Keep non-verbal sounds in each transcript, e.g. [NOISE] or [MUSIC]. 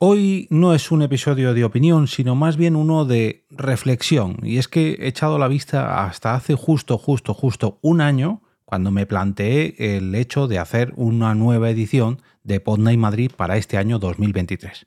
Hoy no es un episodio de opinión, sino más bien uno de reflexión. Y es que he echado la vista hasta hace justo, justo, justo un año, cuando me planteé el hecho de hacer una nueva edición de Podnight Madrid para este año 2023.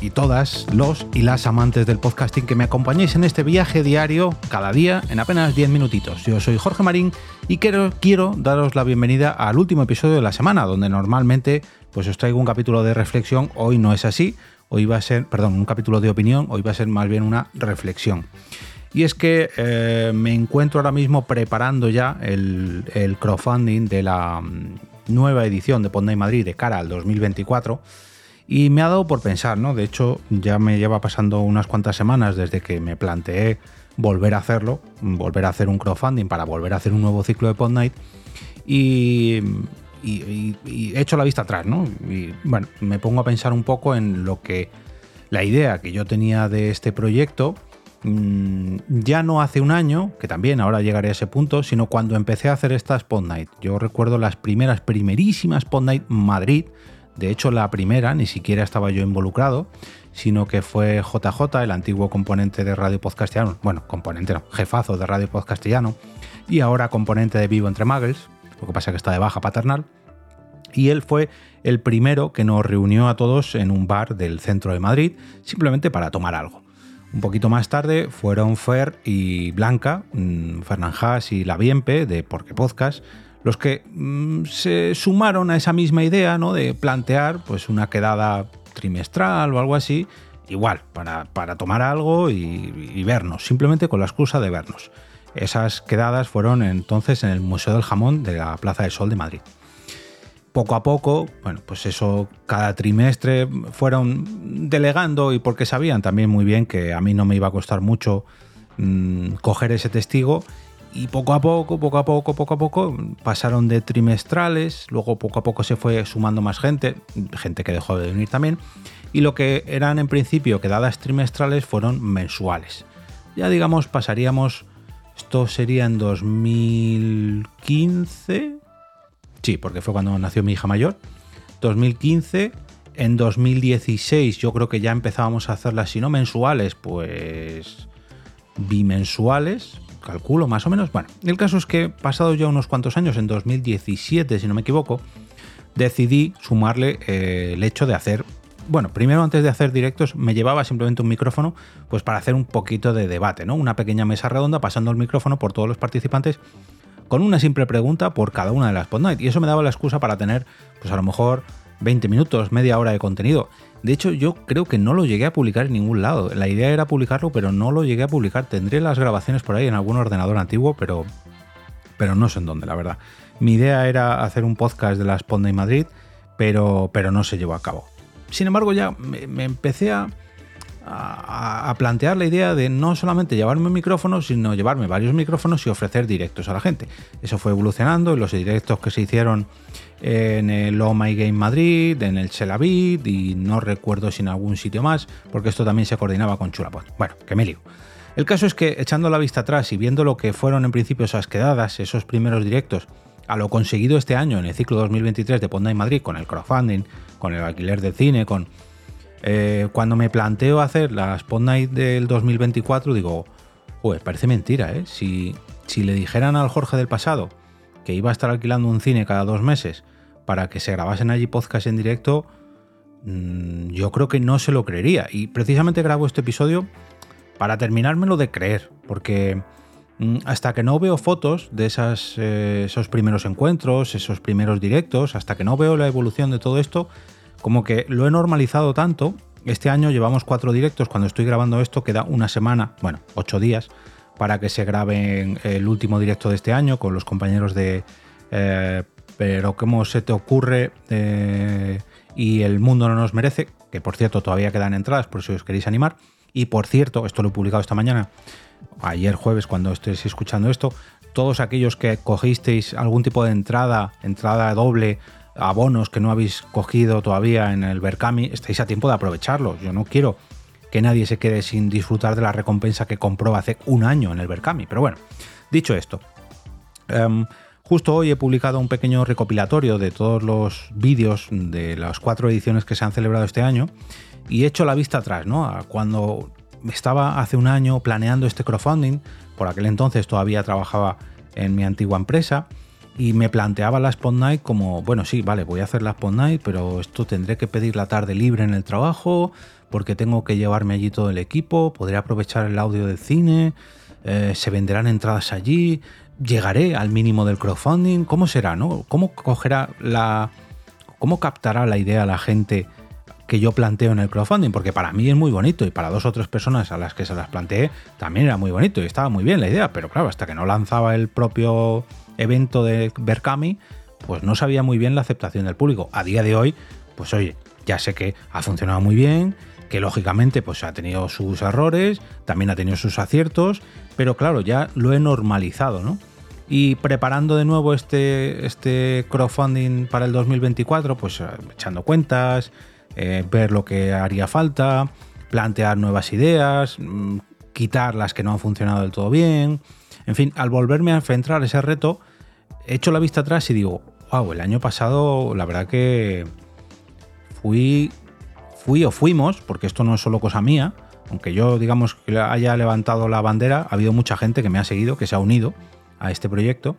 y todas los y las amantes del podcasting que me acompañéis en este viaje diario cada día en apenas 10 minutitos. Yo soy Jorge Marín y quiero, quiero daros la bienvenida al último episodio de la semana, donde normalmente pues os traigo un capítulo de reflexión. Hoy no es así, hoy va a ser, perdón, un capítulo de opinión, hoy va a ser más bien una reflexión. Y es que eh, me encuentro ahora mismo preparando ya el, el crowdfunding de la mm, nueva edición de Ponday Madrid de cara al 2024 y me ha dado por pensar, ¿no? De hecho, ya me lleva pasando unas cuantas semanas desde que me planteé volver a hacerlo, volver a hacer un crowdfunding para volver a hacer un nuevo ciclo de Pod Night. Y, y, he hecho la vista atrás, ¿no? Y bueno, me pongo a pensar un poco en lo que la idea que yo tenía de este proyecto mm, ya no hace un año, que también ahora llegaré a ese punto, sino cuando empecé a hacer estas Pod Night. Yo recuerdo las primeras, primerísimas Pod Night Madrid, de hecho, la primera ni siquiera estaba yo involucrado, sino que fue JJ, el antiguo componente de Radio Podcastiano, bueno, componente no, jefazo de Radio Podcastiano, y ahora componente de Vivo Entre Muggles, lo que pasa que está de baja paternal, y él fue el primero que nos reunió a todos en un bar del centro de Madrid, simplemente para tomar algo. Un poquito más tarde fueron Fer y Blanca, mm, Fernán Haas y La Bienpe de Porque Podcast, los que mm, se sumaron a esa misma idea ¿no? de plantear pues, una quedada trimestral o algo así, igual, para, tomar algo y, vernos, simplemente con la excusa de vernos. Esas quedadas fueron entonces en el Museo del Jamón de la Plaza del Sol de Madrid. Poco a poco, bueno, pues eso cada trimestre fueron delegando y porque sabían también muy bien que a mí no me iba a costar mucho mm, coger ese testigo y poco a poco, poco a poco, poco a poco, pasaron de trimestrales, luego poco a poco se fue sumando más gente, gente que dejó de venir también, y lo que eran en principio quedadas trimestrales fueron mensuales. Ya digamos, pasaríamos, esto sería en 2015, sí, porque fue cuando nació mi hija mayor, 2015, en 2016 yo creo que ya empezábamos a hacerlas, si no mensuales, pues bimensuales, calculo más o menos. Bueno, el caso es que pasado ya unos cuantos años, en 2017 si no me equivoco, decidí sumarle eh, el hecho de hacer, bueno, primero antes de hacer directos me llevaba simplemente un micrófono pues para hacer un poquito de debate, ¿no? Una pequeña mesa redonda pasando el micrófono por todos los participantes con una simple pregunta por cada una de las Pod Y eso me daba la excusa para tener, pues a lo mejor 20 minutos, media hora de contenido. De hecho, yo creo que no lo llegué a publicar en ningún lado. La idea era publicarlo, pero no lo llegué a publicar. Tendré las grabaciones por ahí en algún ordenador antiguo, pero, pero no sé en dónde, la verdad. Mi idea era hacer un podcast de la Sponda Madrid, pero, pero no se llevó a cabo. Sin embargo, ya me, empecé a, a, plantear la idea de no solamente llevarme un micrófono, sino llevarme varios micrófonos y ofrecer directos a la gente. Eso fue evolucionando y los directos que se hicieron en el Oh My Game Madrid, en el Chelavit y no recuerdo si en algún sitio más, porque esto también se coordinaba con Chulapod. Bueno, que me lío. El caso es que echando la vista atrás y viendo lo que fueron en principio esas quedadas, esos primeros directos, a lo conseguido este año en el ciclo 2023 de Ponda Madrid, con el crowdfunding, con el alquiler del cine, con... Eh, cuando me planteo hacer las Pod del 2024, digo, pues parece mentira, ¿eh? Si, si le dijeran al Jorge del pasado que iba a estar alquilando un cine cada dos meses para que se grabasen allí podcast en directo, mm, yo creo que no se lo creería. Y precisamente grabo este episodio para terminármelo de creer, porque mm, hasta que no veo fotos de eh, esos primeros encuentros, esos primeros directos, hasta que no veo la evolución de todo esto, como que lo he normalizado tanto. Este año llevamos cuatro directos, cuando estoy grabando esto queda una semana, bueno, ocho días para que se grabe el último directo de este año con los compañeros de eh, Pero cómo se te ocurre eh, y El mundo no nos merece, que por cierto todavía quedan entradas por si os queréis animar. Y por cierto, esto lo he publicado esta mañana, ayer jueves cuando estéis escuchando esto, todos aquellos que cogisteis algún tipo de entrada, entrada doble, abonos que no habéis cogido todavía en el Berkami, estáis a tiempo de aprovecharlo. Yo no quiero que nadie se quede sin disfrutar de la recompensa que compró hace un año en el Berkami. Pero bueno, dicho esto, em, justo hoy he publicado un pequeño recopilatorio de todos los vídeos de las cuatro ediciones que se han celebrado este año y he hecho la vista atrás, ¿no? Cuando estaba hace un año planeando este crowdfunding, por aquel entonces todavía trabajaba en mi antigua empresa y me planteaba la Spot Night como, bueno, sí, vale, voy a hacer la Spot Night, pero esto tendré que pedir la tarde libre en el trabajo porque tengo que llevarme allí todo el equipo, podré aprovechar el audio del cine, eh, se venderán entradas allí, llegaré al mínimo del crowdfunding, ¿cómo será, no? ¿Cómo cogerá la... cómo captará la idea la gente que yo planteo en el crowdfunding? Porque para mí es muy bonito y para dos o tres personas a las que se las planteé también era muy bonito y estaba muy bien la idea, pero claro, hasta que no lanzaba el propio evento de Berkami, pues no sabía muy bien la aceptación del público. A día de hoy, pues oye, ya sé que ha funcionado muy bien, que lógicamente pues ha tenido sus errores, también ha tenido sus aciertos, pero claro, ya lo he normalizado, ¿no? Y preparando de nuevo este, este crowdfunding para el 2024, pues eh, echando cuentas, eh, ver lo que haría falta, plantear nuevas ideas, mm, quitar las que no han funcionado del todo bien. En fin, al volverme a enfrentar ese reto, he hecho la vista atrás y digo, wow, el año pasado la verdad que fui, fui o fuimos, porque esto no es solo cosa mía, aunque yo digamos que haya levantado la bandera, ha habido mucha gente que me ha seguido, que se ha unido a este proyecto.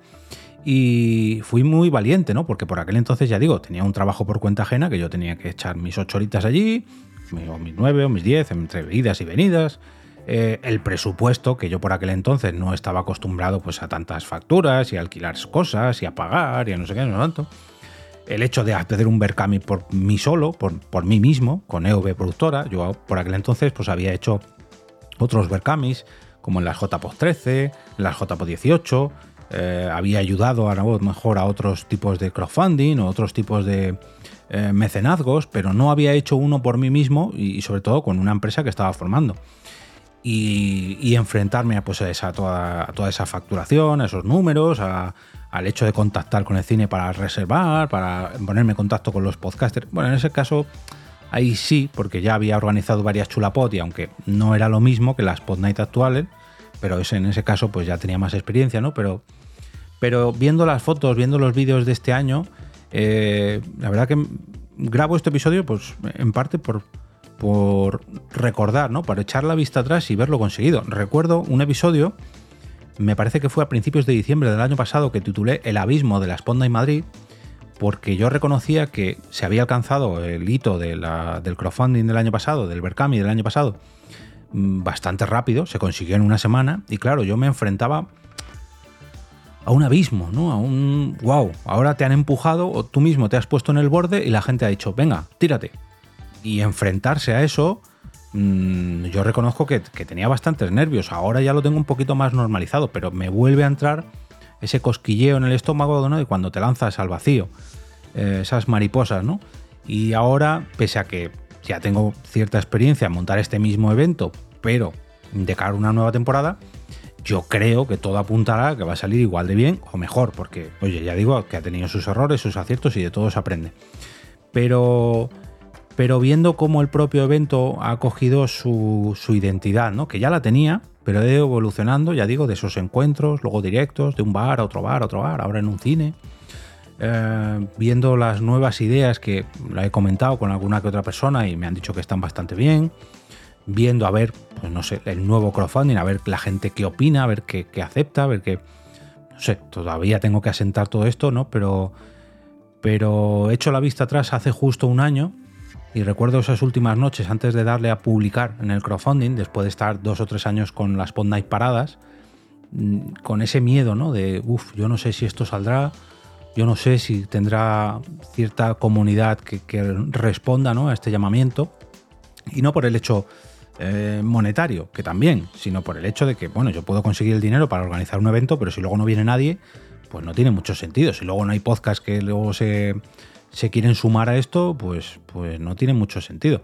Y fui muy valiente, ¿no? Porque por aquel entonces, ya digo, tenía un trabajo por cuenta ajena, que yo tenía que echar mis ocho horitas allí, o mis nueve, o mis diez, entre idas y venidas. Eh, el presupuesto, que yo por aquel entonces no estaba acostumbrado pues, a tantas facturas y a alquilar cosas y a pagar y a no sé qué, no tanto. El hecho de hacer un Berkami por mí solo, por, por mí mismo, con EV Productora, yo por aquel entonces pues había hecho otros Berkamis, como en las JPOD 13, en las JPOD 18, eh, había ayudado a lo mejor a otros tipos de crowdfunding o otros tipos de eh, mecenazgos, pero no había hecho uno por mí mismo y, sobre todo con una empresa que estaba formando y, enfrentarme a, pues, a, toda, toda, esa facturación, a esos números, al hecho de contactar con el cine para reservar, para ponerme en contacto con los podcasters. Bueno, en ese caso, ahí sí, porque ya había organizado varias chulapod y aunque no era lo mismo que las pod night actuales, pero en ese caso pues ya tenía más experiencia, ¿no? Pero, pero viendo las fotos, viendo los vídeos de este año, eh, la verdad que grabo este episodio pues en parte por, recordar, ¿no? Para echar la vista atrás y verlo conseguido. Recuerdo un episodio, me parece que fue a principios de diciembre del año pasado, que titulé El abismo de la Esponda en Madrid, porque yo reconocía que se había alcanzado el hito del crowdfunding del año pasado, del Berkami del año pasado, mm, bastante rápido, se consiguió en una semana, y claro, yo me enfrentaba a un abismo, ¿no? A un wow, ahora te han empujado o tú mismo te has puesto en el borde y la gente ha dicho, venga, tírate y enfrentarse a eso, mm, yo reconozco que, tenía bastantes nervios. Ahora ya lo tengo un poquito más normalizado, pero me vuelve a entrar ese cosquilleo en el estómago, ¿no? Y cuando te lanzas al vacío, eh, esas mariposas, ¿no? Y ahora, pese a que ya tengo cierta experiencia en montar este mismo evento, pero de cara a una nueva temporada, yo creo que todo apuntará que va a salir igual de bien o mejor, porque, oye, ya digo que ha tenido sus errores, sus aciertos y de todo se aprende. Pero pero viendo cómo el propio evento ha cogido su, identidad, ¿no? que ya la tenía, pero ha ido evolucionando, ya digo, de esos encuentros, luego directos, de un bar a otro bar, a otro bar, ahora en un cine. Eh, viendo las nuevas ideas que la he comentado con alguna que otra persona y me han dicho que están bastante bien. Viendo a ver, pues no sé, el nuevo crowdfunding, a ver la gente qué opina, a ver qué, acepta, a ver qué. No sé, todavía tengo que asentar todo esto, ¿no? Pero, pero he hecho la vista atrás hace justo un año y recuerdo esas últimas noches antes de darle a publicar en el crowdfunding, después de estar dos o tres años con las Pod Night paradas, mm, con ese miedo, ¿no? De, uff, yo no sé si esto saldrá, yo no sé si tendrá cierta comunidad que, responda ¿no? a este llamamiento. Y no por el hecho eh, monetario, que también, sino por el hecho de que, bueno, yo puedo conseguir el dinero para organizar un evento, pero si luego no viene nadie, pues no tiene mucho sentido. Si luego no hay podcast que luego se se quieren sumar a esto, pues, pues no tiene mucho sentido.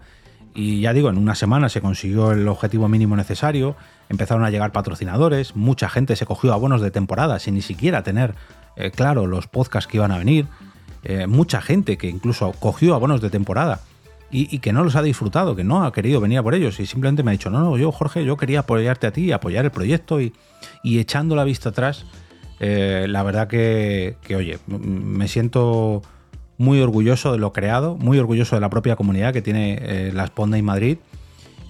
Y ya digo, en una semana se consiguió el objetivo mínimo necesario. empezaron a llegar patrocinadores, mucha gente se cogió abonos de temporada sin ni siquiera tener eh, claro los podcasts que iban a venir, eh, mucha gente que incluso cogió abonos de temporada y, que no los ha disfrutado, que no ha querido venir por ellos. Y simplemente me ha dicho, no, no, yo Jorge, yo quería apoyarte a ti, apoyar el proyecto y, echando la vista atrás, eh, la verdad que, oye, me siento muy orgulloso de lo creado, muy orgulloso de la propia comunidad que tiene eh, la Sponda y Madrid.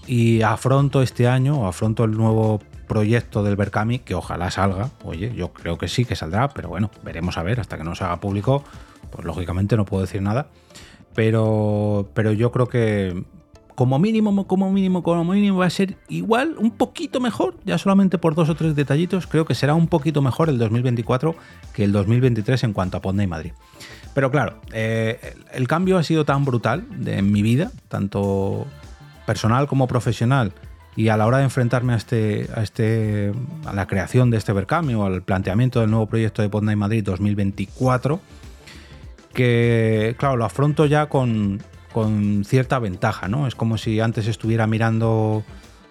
Y afronto este año, afronto el nuevo proyecto del Berkami, que ojalá salga, oye, yo creo que sí que saldrá, pero bueno, veremos a ver, hasta que no se haga público, pues lógicamente no puedo decir nada. Pero, pero yo creo que como mínimo, como mínimo, como mínimo va a ser igual, un poquito mejor, ya solamente por dos o tres detallitos, creo que será un poquito mejor el 2024 que el 2023 en cuanto a Ponda Madrid. Pero claro, eh, el cambio ha sido tan brutal en mi vida, tanto personal como profesional, y a la hora de enfrentarme a este, a este, a la creación de este Bercambio, al planteamiento del nuevo proyecto de Ponda Madrid 2024, que, claro, lo afronto ya con, cierta ventaja, ¿no? Es como si antes estuviera mirando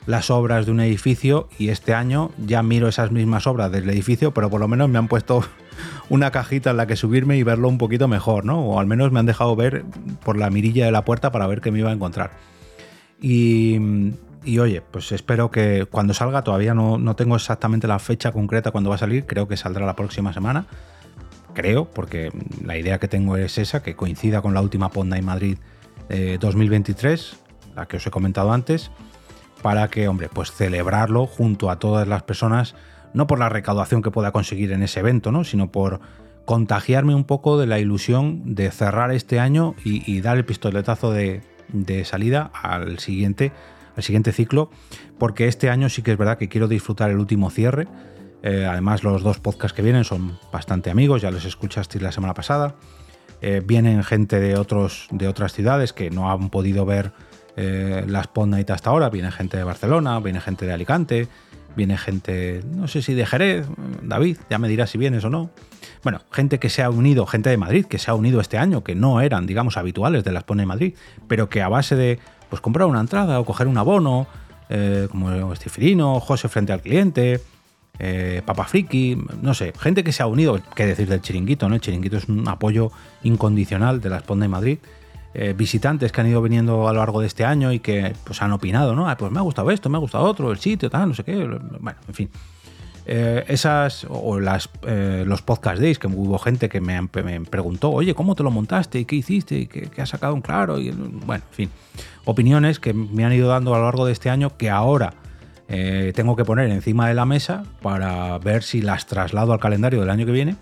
las obras de un edificio y este año ya miro esas mismas obras del edificio, pero por lo menos me han puesto [LAUGHS] una cajita en la que subirme y verlo un poquito mejor, ¿no? O al menos me han dejado ver por la mirilla de la puerta para ver qué me iba a encontrar. Y, oye, pues espero que cuando salga, todavía no, no tengo exactamente la fecha concreta cuando va a salir, creo que saldrá la próxima semana creo, porque la idea que tengo es esa, que coincida con la última Ponda en Madrid 2023, eh, la que os he comentado antes, para que, hombre, pues celebrarlo junto a todas las personas, no por la recaudación que pueda conseguir en ese evento, ¿no? sino por contagiarme un poco de la ilusión de cerrar este año y, dar el pistoletazo de, de salida al siguiente, al siguiente ciclo, porque este año sí que es verdad que quiero disfrutar el último cierre eh, además, los dos podcasts que vienen son bastante amigos, ya los escuchasteis la semana pasada. Eh, vienen gente de, otros, de otras ciudades que no han podido ver eh, las hasta ahora. Viene gente de Barcelona, viene gente de Alicante, viene gente, no sé si de Jerez, David, ya me dirá si vienes o no. Bueno, gente que se ha unido, gente de Madrid que se ha unido este año, que no eran, digamos, habituales de las Pod Night Madrid, pero que a base de pues comprar una entrada o coger un abono, como Estifrino, José frente al cliente, eh, Friki, no sé, gente que se ha unido, qué decir del chiringuito, ¿no? El chiringuito es un apoyo incondicional de la Esponda de Madrid. Eh, visitantes que han ido viniendo a lo largo de este año y que pues han opinado, ¿no? Ah, pues me ha gustado esto, me ha gustado otro, el sitio, tal, no sé qué. Bueno, en fin. Eh, esas o las, los podcast days que hubo gente que me, preguntó, oye, ¿cómo te lo montaste? ¿Y qué hiciste? ¿Y qué, has sacado un claro? Y, bueno, en fin. Opiniones que me han ido dando a lo largo de este año que ahora eh, tengo que poner encima de la mesa para ver si las traslado al calendario del año que viene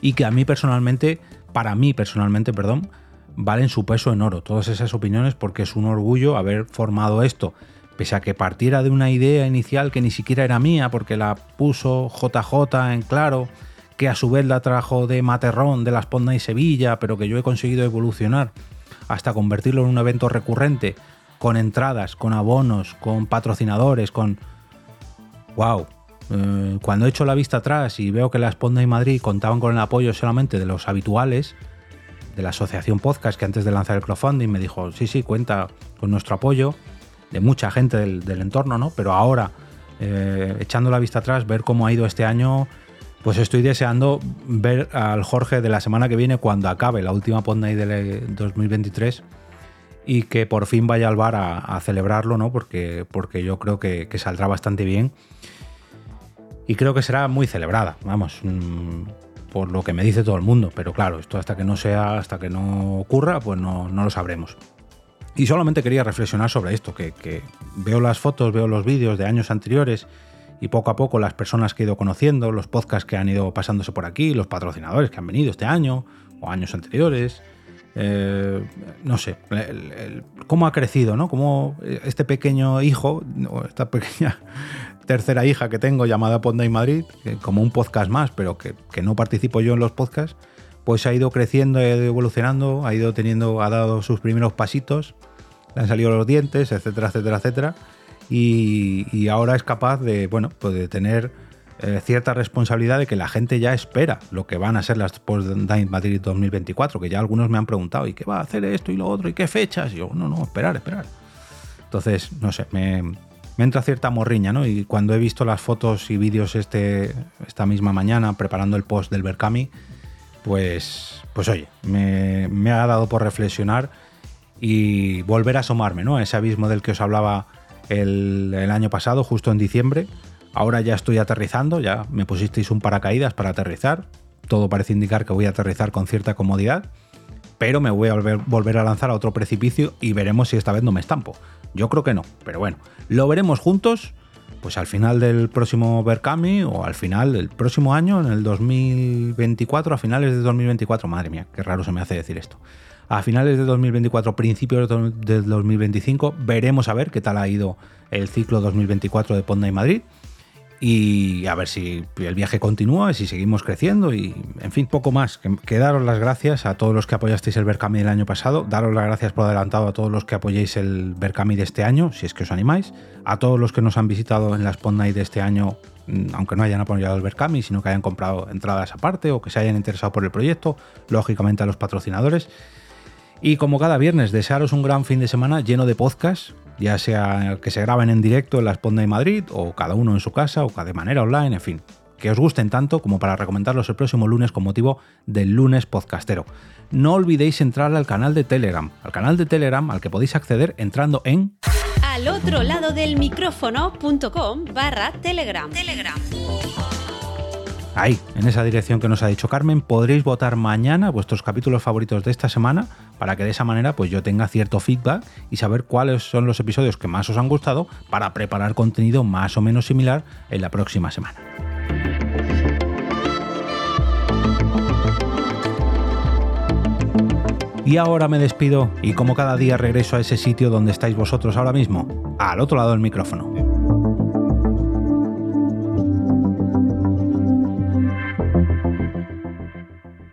y que a mí personalmente, para mí personalmente, perdón, valen su peso en oro, todas esas opiniones, porque es un orgullo haber formado esto, pese a que partiera de una idea inicial que ni siquiera era mía, porque la puso JJ en claro, que a su vez la trajo de Materrón, de la Esponda y Sevilla, pero que yo he conseguido evolucionar hasta convertirlo en un evento recurrente con entradas, con abonos, con patrocinadores, con... ¡Wow! Eh, cuando he hecho la vista atrás y veo que la Sponda y Madrid contaban con el apoyo solamente de los habituales, de la asociación podcast que antes de lanzar el crowdfunding me dijo, sí, sí, cuenta con nuestro apoyo, de mucha gente del, entorno, ¿no? Pero ahora, eh, echando la vista atrás, ver cómo ha ido este año, pues estoy deseando ver al Jorge de la semana que viene cuando acabe la última Podnight del 2023 y que por fin vaya al bar a, celebrarlo, ¿no? Porque, porque yo creo que, saldrá bastante bien. Y creo que será muy celebrada, vamos, mm, por lo que me dice todo el mundo. Pero claro, esto hasta que no sea, hasta que no ocurra, pues no, lo sabremos. Y solamente quería reflexionar sobre esto, que, que veo las fotos, veo los vídeos de años anteriores y poco a poco las personas que he ido conociendo, los podcasts que han ido pasándose por aquí, los patrocinadores que han venido este año o años anteriores, eh, no sé, cómo ha crecido, ¿no? Cómo este pequeño hijo, o esta pequeña [LAUGHS] tercera hija que tengo llamada Ponda y Madrid, como un podcast más, pero que, no participo yo en los podcasts, pues ha ido creciendo, ha ido evolucionando, ha ido teniendo, ha dado sus primeros pasitos, le han salido los dientes, etcétera, etcétera, etcétera. Y, y ahora es capaz de, bueno, pues de tener eh, cierta responsabilidad de que la gente ya espera lo que van a ser las Post Night Madrid 2024, que ya algunos me han preguntado, ¿y qué va a hacer esto y lo otro? ¿Y qué fechas? Y yo, no, no, esperar, esperar. Entonces, no sé, me, entra cierta morriña, ¿no? Y cuando he visto las fotos y vídeos este, esta misma mañana preparando el post del Berkami, pues, pues oye, me, me, ha dado por reflexionar y volver a asomarme, ¿no? Ese abismo del que os hablaba el, el año pasado, justo en diciembre. Ahora ya estoy aterrizando, ya me pusisteis un paracaídas para aterrizar. Todo parece indicar que voy a aterrizar con cierta comodidad, pero me voy a volver, a lanzar a otro precipicio y veremos si esta vez no me estampo. Yo creo que no, pero bueno, lo veremos juntos, pues al final del próximo Berkami o al final del próximo año, en el 2024, a finales de 2024, madre mía, qué raro se me hace decir esto. A finales de 2024, principios del 2025, veremos a ver qué tal ha ido el ciclo 2024 de Ponda y Madrid y a ver si el viaje continúa y si seguimos creciendo y en fin, poco más. Que, daros las gracias a todos los que apoyasteis el Berkami del año pasado, daros las gracias por adelantado a todos los que apoyéis el Berkami de este año, si es que os animáis, a todos los que nos han visitado en la Spawn Night de este año, mm, aunque no hayan apoyado el Berkami, sino que hayan comprado entradas aparte o que se hayan interesado por el proyecto, lógicamente a los patrocinadores. Y como cada viernes, desearos un gran fin de semana lleno de podcasts ya sea que se graben en directo en la Esponda de Madrid, o cada uno en su casa, o de manera online, en fin. Que os gusten tanto como para recomendarlos el próximo lunes con motivo del lunes podcastero. No olvidéis entrar al canal de Telegram, al canal de Telegram al que podéis acceder entrando en al otro lado del micrófono.com barra Telegram. Telegram ahí, en esa dirección que nos ha dicho Carmen, podréis votar mañana vuestros capítulos favoritos de esta semana para que de esa manera pues yo tenga cierto feedback y saber cuáles son los episodios que más os han gustado para preparar contenido más o menos similar en la próxima semana. Y ahora me despido y como cada día regreso a ese sitio donde estáis vosotros ahora mismo, al otro lado del micrófono.